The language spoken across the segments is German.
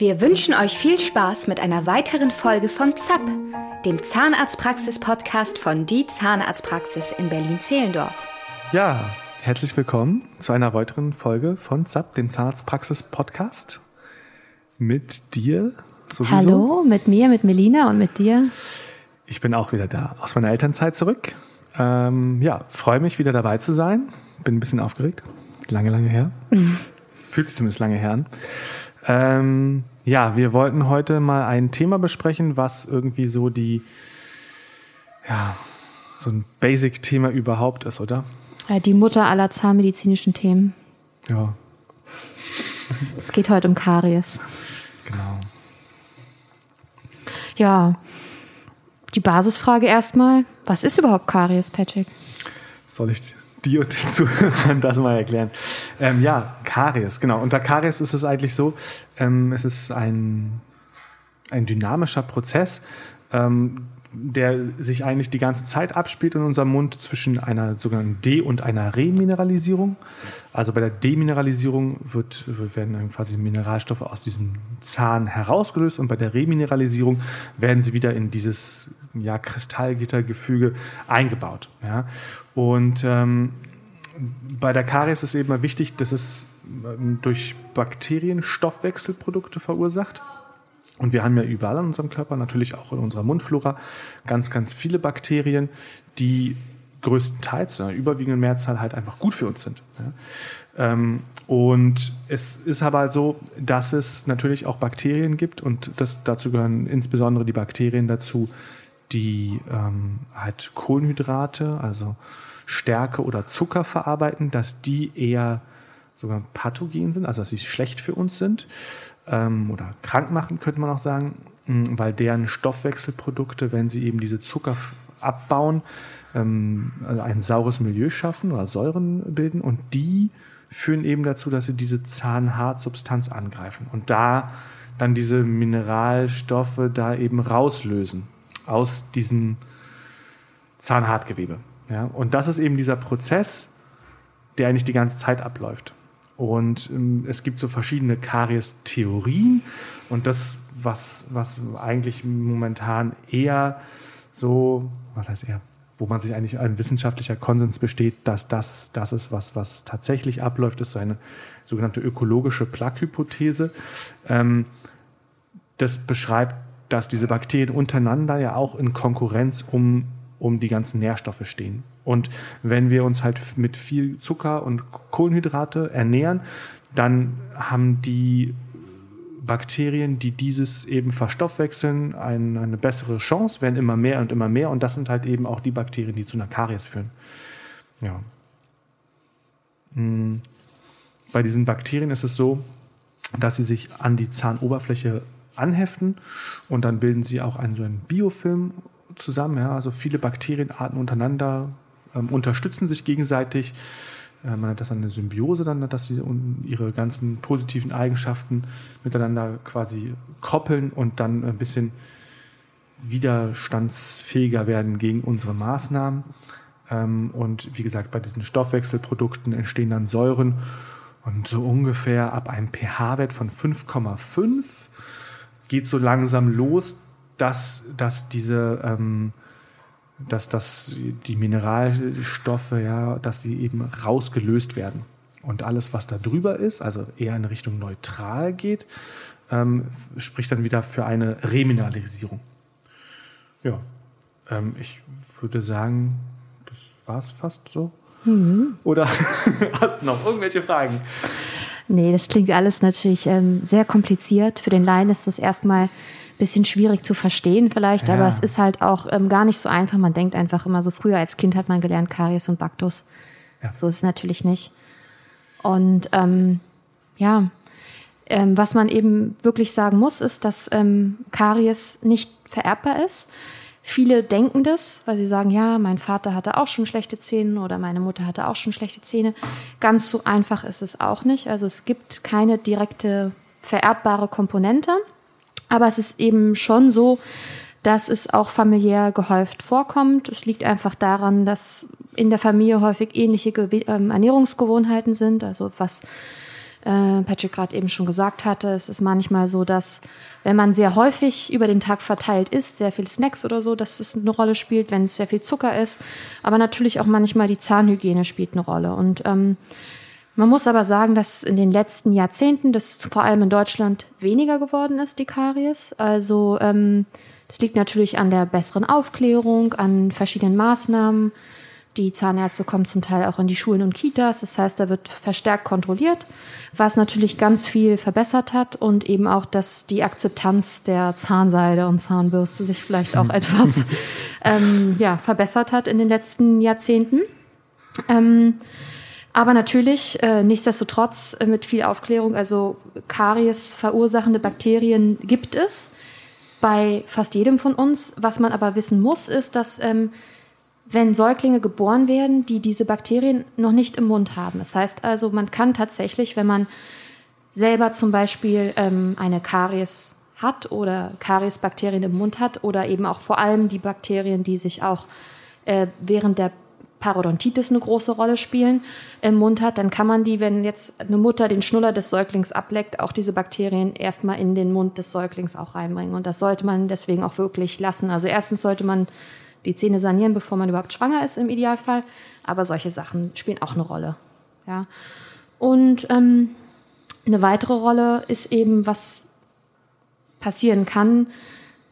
Wir wünschen euch viel Spaß mit einer weiteren Folge von ZAP, dem Zahnarztpraxis-Podcast von Die Zahnarztpraxis in Berlin-Zehlendorf. Ja, herzlich willkommen zu einer weiteren Folge von ZAP, dem Zahnarztpraxis-Podcast. Mit dir sowieso. Hallo, mit mir, mit Melina und mit dir. Ich bin auch wieder da, aus meiner Elternzeit zurück. Ähm, ja, freue mich, wieder dabei zu sein. Bin ein bisschen aufgeregt. Lange, lange her. Fühlt sich zumindest lange her an. Ähm, ja, wir wollten heute mal ein Thema besprechen, was irgendwie so die, ja, so ein Basic-Thema überhaupt ist, oder? Die Mutter aller zahnmedizinischen Themen. Ja. Es geht heute um Karies. Genau. Ja, die Basisfrage erstmal: Was ist überhaupt Karies, Patrick? Soll ich dir und den Zuhörern das mal erklären. Ähm, ja, Karies, genau. Unter Karies ist es eigentlich so, ähm, es ist ein, ein dynamischer Prozess, ähm, der sich eigentlich die ganze Zeit abspielt in unserem Mund zwischen einer sogenannten De- und einer Remineralisierung. Also bei der Demineralisierung wird, werden dann quasi Mineralstoffe aus diesem Zahn herausgelöst und bei der Remineralisierung werden sie wieder in dieses ja, Kristallgittergefüge eingebaut. Ja. Und ähm, bei der Karies ist eben wichtig, dass es ähm, durch Bakterien Stoffwechselprodukte verursacht. Und wir haben ja überall in unserem Körper, natürlich auch in unserer Mundflora, ganz, ganz viele Bakterien, die größtenteils, einer überwiegenden Mehrzahl halt einfach gut für uns sind. Ähm, und es ist aber halt so, dass es natürlich auch Bakterien gibt und das, dazu gehören insbesondere die Bakterien dazu, die ähm, halt Kohlenhydrate, also Stärke oder Zucker verarbeiten, dass die eher sogar pathogen sind, also dass sie schlecht für uns sind ähm, oder krank machen, könnte man auch sagen, weil deren Stoffwechselprodukte, wenn sie eben diese Zucker abbauen, ähm, also ein saures Milieu schaffen oder Säuren bilden und die führen eben dazu, dass sie diese Zahnhartsubstanz angreifen und da dann diese Mineralstoffe da eben rauslösen aus diesem Zahnhartgewebe. Ja? Und das ist eben dieser Prozess, der eigentlich die ganze Zeit abläuft. Und ähm, es gibt so verschiedene Karies-Theorien. Und das, was, was eigentlich momentan eher so, was heißt eher, wo man sich eigentlich ein wissenschaftlicher Konsens besteht, dass das das ist, was, was tatsächlich abläuft, ist so eine sogenannte ökologische Plaque-Hypothese. Ähm, das beschreibt, dass diese Bakterien untereinander ja auch in Konkurrenz um, um die ganzen Nährstoffe stehen. Und wenn wir uns halt mit viel Zucker und Kohlenhydrate ernähren, dann haben die Bakterien, die dieses eben verstoffwechseln, ein, eine bessere Chance, werden immer mehr und immer mehr. Und das sind halt eben auch die Bakterien, die zu einer Karies führen. Ja. Hm. Bei diesen Bakterien ist es so, dass sie sich an die Zahnoberfläche anheften und dann bilden sie auch einen so einen Biofilm zusammen. Ja? Also viele Bakterienarten untereinander ähm, unterstützen sich gegenseitig. Äh, man nennt das eine Symbiose dann, dass sie ihre ganzen positiven Eigenschaften miteinander quasi koppeln und dann ein bisschen widerstandsfähiger werden gegen unsere Maßnahmen. Ähm, und wie gesagt, bei diesen Stoffwechselprodukten entstehen dann Säuren und so ungefähr ab einem pH-Wert von 5,5 geht so langsam los, dass, dass diese ähm, dass das, die Mineralstoffe, ja, dass die eben rausgelöst werden. Und alles, was da drüber ist, also eher in Richtung neutral geht, ähm, spricht dann wieder für eine Remineralisierung. Ja, ähm, ich würde sagen, das war es fast so. Mhm. Oder hast du noch irgendwelche Fragen? Nee, das klingt alles natürlich ähm, sehr kompliziert. Für den Laien ist das erstmal bisschen schwierig zu verstehen vielleicht, ja. aber es ist halt auch ähm, gar nicht so einfach. Man denkt einfach immer so, früher als Kind hat man gelernt Karies und Baktus. Ja. So ist es natürlich nicht. Und ähm, ja, ähm, was man eben wirklich sagen muss, ist, dass ähm, Karies nicht vererbbar ist. Viele denken das, weil sie sagen, ja, mein Vater hatte auch schon schlechte Zähne oder meine Mutter hatte auch schon schlechte Zähne. Ganz so einfach ist es auch nicht. Also es gibt keine direkte vererbbare Komponente. Aber es ist eben schon so, dass es auch familiär gehäuft vorkommt. Es liegt einfach daran, dass in der Familie häufig ähnliche ähm, Ernährungsgewohnheiten sind, also was äh, Patrick gerade eben schon gesagt hatte, es ist manchmal so, dass wenn man sehr häufig über den Tag verteilt isst, sehr viel Snacks oder so, dass es eine Rolle spielt, wenn es sehr viel Zucker ist. Aber natürlich auch manchmal die Zahnhygiene spielt eine Rolle. Und ähm, man muss aber sagen, dass in den letzten Jahrzehnten das vor allem in Deutschland weniger geworden ist, die Karies. Also ähm, das liegt natürlich an der besseren Aufklärung, an verschiedenen Maßnahmen. Die Zahnärzte kommen zum Teil auch in die Schulen und Kitas. Das heißt, da wird verstärkt kontrolliert, was natürlich ganz viel verbessert hat und eben auch, dass die Akzeptanz der Zahnseide und Zahnbürste sich vielleicht auch etwas ähm, ja, verbessert hat in den letzten Jahrzehnten. Ähm, aber natürlich, äh, nichtsdestotrotz äh, mit viel Aufklärung, also Karies verursachende Bakterien gibt es bei fast jedem von uns. Was man aber wissen muss, ist, dass ähm, wenn Säuglinge geboren werden, die diese Bakterien noch nicht im Mund haben. Das heißt also, man kann tatsächlich, wenn man selber zum Beispiel ähm, eine Karies hat oder Kariesbakterien im Mund hat oder eben auch vor allem die Bakterien, die sich auch äh, während der Parodontitis eine große Rolle spielen, im Mund hat, dann kann man die, wenn jetzt eine Mutter den Schnuller des Säuglings ableckt, auch diese Bakterien erstmal in den Mund des Säuglings auch reinbringen. Und das sollte man deswegen auch wirklich lassen. Also erstens sollte man die Zähne sanieren, bevor man überhaupt schwanger ist im Idealfall. Aber solche Sachen spielen auch eine Rolle. Ja. Und ähm, eine weitere Rolle ist eben, was passieren kann.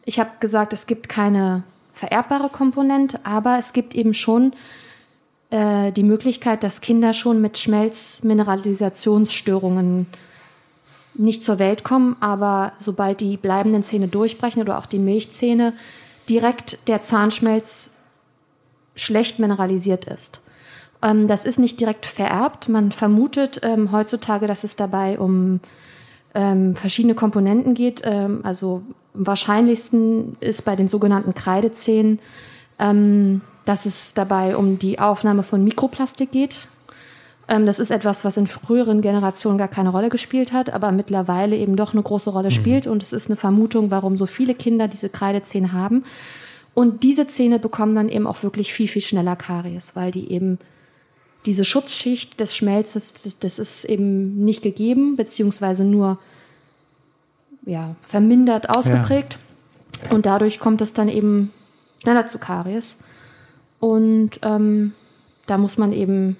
Ich habe gesagt, es gibt keine vererbbare Komponente, aber es gibt eben schon äh, die Möglichkeit, dass Kinder schon mit Schmelzmineralisationsstörungen nicht zur Welt kommen, aber sobald die bleibenden Zähne durchbrechen oder auch die Milchzähne, direkt der Zahnschmelz schlecht mineralisiert ist. Ähm, das ist nicht direkt vererbt. Man vermutet ähm, heutzutage, dass es dabei um ähm, verschiedene Komponenten geht. Ähm, also am wahrscheinlichsten ist bei den sogenannten Kreidezähnen, ähm, dass es dabei um die Aufnahme von Mikroplastik geht. Ähm, das ist etwas, was in früheren Generationen gar keine Rolle gespielt hat, aber mittlerweile eben doch eine große Rolle mhm. spielt. Und es ist eine Vermutung, warum so viele Kinder diese Kreidezähne haben. Und diese Zähne bekommen dann eben auch wirklich viel, viel schneller Karies, weil die eben diese Schutzschicht des Schmelzes, das, das ist eben nicht gegeben, beziehungsweise nur ja, vermindert ausgeprägt. Ja. Und dadurch kommt es dann eben schneller zu Karies. Und ähm, da muss man eben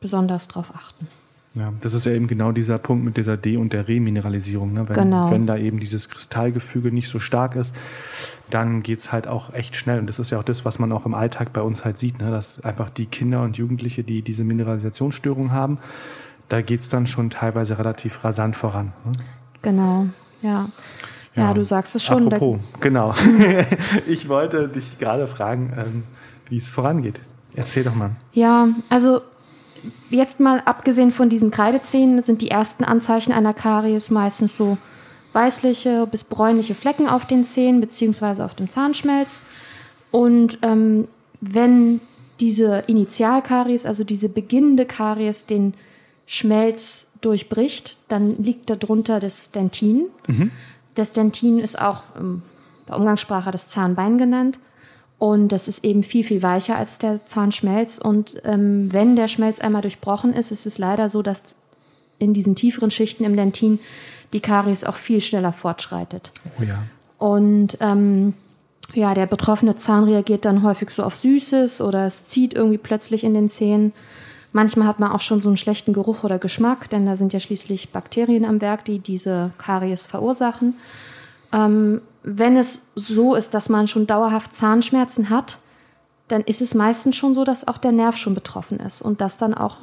besonders drauf achten. Ja, das ist ja eben genau dieser Punkt mit dieser De- und der Remineralisierung. Ne? Wenn, genau. wenn da eben dieses Kristallgefüge nicht so stark ist, dann geht es halt auch echt schnell. Und das ist ja auch das, was man auch im Alltag bei uns halt sieht, ne? dass einfach die Kinder und Jugendliche, die diese Mineralisationsstörung haben, da geht es dann schon teilweise relativ rasant voran. Ne? Genau, ja. ja. ja. du sagst es schon. Apropos, genau. ich wollte dich gerade fragen, ähm, wie es vorangeht. Erzähl doch mal. Ja, also jetzt mal abgesehen von diesen Kreidezähnen sind die ersten Anzeichen einer Karies meistens so weißliche bis bräunliche Flecken auf den Zähnen beziehungsweise auf dem Zahnschmelz. Und ähm, wenn diese Initialkaries, also diese beginnende Karies, den Schmelz durchbricht, dann liegt darunter das Dentin. Mhm. Das Dentin ist auch in der Umgangssprache das Zahnbein genannt. Und das ist eben viel, viel weicher als der Zahnschmelz. Und ähm, wenn der Schmelz einmal durchbrochen ist, ist es leider so, dass in diesen tieferen Schichten im Dentin die Karies auch viel schneller fortschreitet. Oh ja. Und ähm, ja, der betroffene Zahn reagiert dann häufig so auf Süßes oder es zieht irgendwie plötzlich in den Zähnen. Manchmal hat man auch schon so einen schlechten Geruch oder Geschmack, denn da sind ja schließlich Bakterien am Werk, die diese Karies verursachen. Ähm, wenn es so ist, dass man schon dauerhaft Zahnschmerzen hat, dann ist es meistens schon so, dass auch der Nerv schon betroffen ist und dass dann auch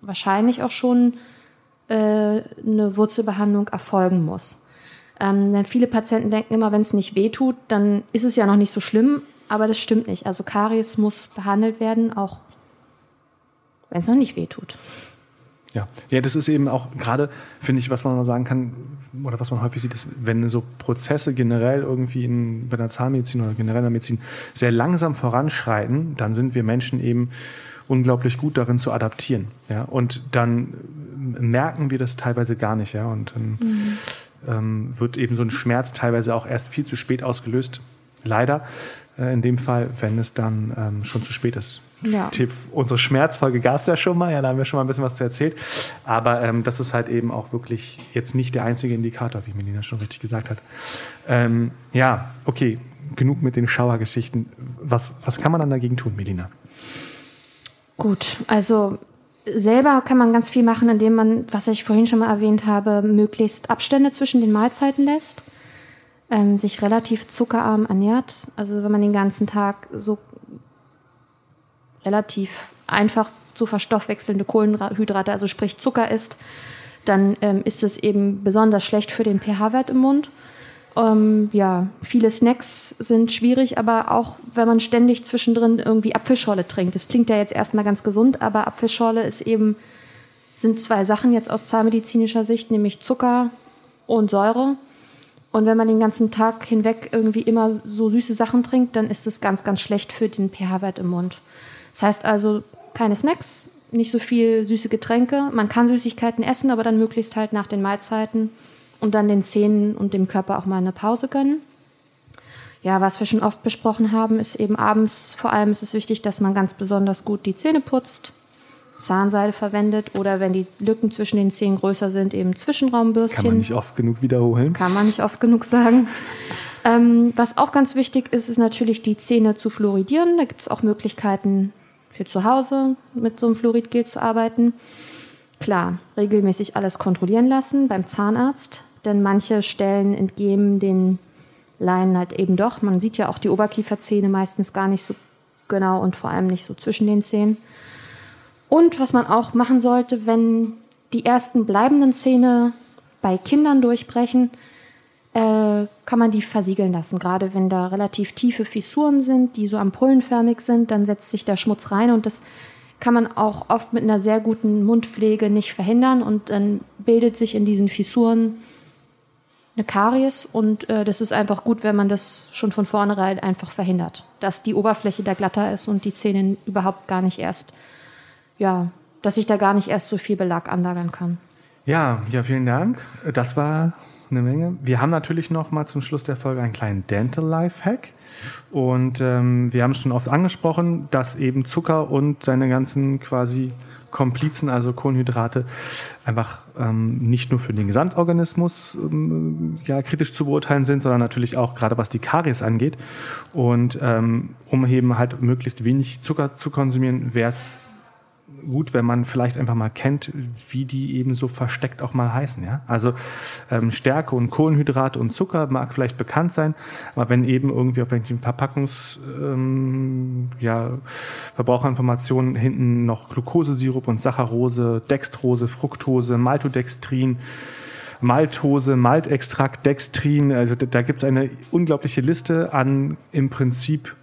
wahrscheinlich auch schon äh, eine Wurzelbehandlung erfolgen muss. Ähm, denn viele Patienten denken immer, wenn es nicht wehtut, dann ist es ja noch nicht so schlimm, aber das stimmt nicht. Also Karies muss behandelt werden, auch wenn es noch nicht wehtut. Ja. ja, das ist eben auch gerade, finde ich, was man mal sagen kann, oder was man häufig sieht, ist, wenn so Prozesse generell irgendwie in, bei der Zahnmedizin oder generell in der Medizin sehr langsam voranschreiten, dann sind wir Menschen eben unglaublich gut darin zu adaptieren. Ja? Und dann merken wir das teilweise gar nicht. Ja? Und dann mhm. ähm, wird eben so ein Schmerz teilweise auch erst viel zu spät ausgelöst. Leider äh, in dem Fall, wenn es dann ähm, schon zu spät ist. Ja. Die, unsere Schmerzfolge gab es ja schon mal, ja, da haben wir schon mal ein bisschen was zu erzählt. Aber ähm, das ist halt eben auch wirklich jetzt nicht der einzige Indikator, wie Melina schon richtig gesagt hat. Ähm, ja, okay, genug mit den Schauergeschichten. Was, was kann man dann dagegen tun, Melina? Gut, also selber kann man ganz viel machen, indem man, was ich vorhin schon mal erwähnt habe, möglichst Abstände zwischen den Mahlzeiten lässt, ähm, sich relativ zuckerarm ernährt. Also wenn man den ganzen Tag so relativ einfach zu verstoffwechselnde Kohlenhydrate, also sprich Zucker isst, dann ähm, ist es eben besonders schlecht für den pH-Wert im Mund. Ähm, ja, viele Snacks sind schwierig, aber auch wenn man ständig zwischendrin irgendwie Apfelschorle trinkt. Das klingt ja jetzt erstmal ganz gesund, aber Apfelschorle ist eben, sind zwei Sachen jetzt aus zahnmedizinischer Sicht, nämlich Zucker und Säure. Und wenn man den ganzen Tag hinweg irgendwie immer so süße Sachen trinkt, dann ist das ganz, ganz schlecht für den pH-Wert im Mund. Das heißt also keine Snacks, nicht so viel süße Getränke. Man kann Süßigkeiten essen, aber dann möglichst halt nach den Mahlzeiten und dann den Zähnen und dem Körper auch mal eine Pause gönnen. Ja, was wir schon oft besprochen haben, ist eben abends vor allem ist es wichtig, dass man ganz besonders gut die Zähne putzt, Zahnseide verwendet oder wenn die Lücken zwischen den Zähnen größer sind, eben Zwischenraumbürstchen. Kann man nicht oft genug wiederholen. Kann man nicht oft genug sagen. Ähm, was auch ganz wichtig ist, ist natürlich die Zähne zu fluoridieren. Da gibt es auch Möglichkeiten, für zu Hause mit so einem Fluoridgel zu arbeiten. Klar, regelmäßig alles kontrollieren lassen beim Zahnarzt, denn manche Stellen entgeben den Laien halt eben doch. Man sieht ja auch die Oberkieferzähne meistens gar nicht so genau und vor allem nicht so zwischen den Zähnen. Und was man auch machen sollte, wenn die ersten bleibenden Zähne bei Kindern durchbrechen, äh, kann man die versiegeln lassen. Gerade wenn da relativ tiefe Fissuren sind, die so ampullenförmig sind, dann setzt sich der Schmutz rein und das kann man auch oft mit einer sehr guten Mundpflege nicht verhindern und dann bildet sich in diesen Fissuren eine Karies und äh, das ist einfach gut, wenn man das schon von vornherein einfach verhindert, dass die Oberfläche da glatter ist und die Zähne überhaupt gar nicht erst, ja, dass sich da gar nicht erst so viel Belag anlagern kann. Ja, ja, vielen Dank. Das war eine Menge. Wir haben natürlich noch mal zum Schluss der Folge einen kleinen Dental Life Hack. Und ähm, wir haben es schon oft angesprochen, dass eben Zucker und seine ganzen quasi Komplizen, also Kohlenhydrate, einfach ähm, nicht nur für den Gesamtorganismus ähm, ja, kritisch zu beurteilen sind, sondern natürlich auch gerade was die Karies angeht. Und ähm, um eben halt möglichst wenig Zucker zu konsumieren, wäre es gut, wenn man vielleicht einfach mal kennt, wie die eben so versteckt auch mal heißen. Ja? Also ähm, Stärke und Kohlenhydrate und Zucker mag vielleicht bekannt sein, aber wenn eben irgendwie auf welchen Verpackungs ähm, ja, Verbraucherinformationen hinten noch Glukosesirup und Saccharose, Dextrose, Fructose, Maltodextrin, Maltose, Maltextrakt, Dextrin, also da gibt es eine unglaubliche Liste an im Prinzip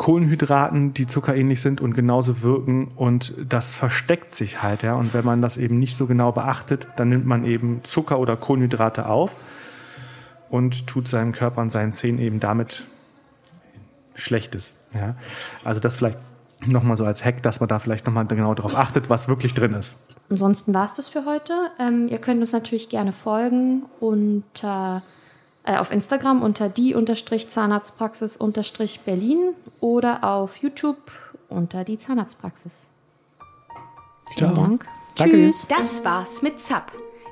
Kohlenhydraten, die zuckerähnlich sind und genauso wirken und das versteckt sich halt, ja. Und wenn man das eben nicht so genau beachtet, dann nimmt man eben Zucker oder Kohlenhydrate auf und tut seinem Körper und seinen Zähnen eben damit Schlechtes, ja. Also das vielleicht nochmal so als Hack, dass man da vielleicht nochmal genau darauf achtet, was wirklich drin ist. Ansonsten war es das für heute. Ähm, ihr könnt uns natürlich gerne folgen unter äh äh, auf Instagram unter die-zahnarztpraxis-berlin oder auf YouTube unter die Zahnarztpraxis. Vielen Ciao. Dank. Danke. Tschüss. Das war's mit ZAP,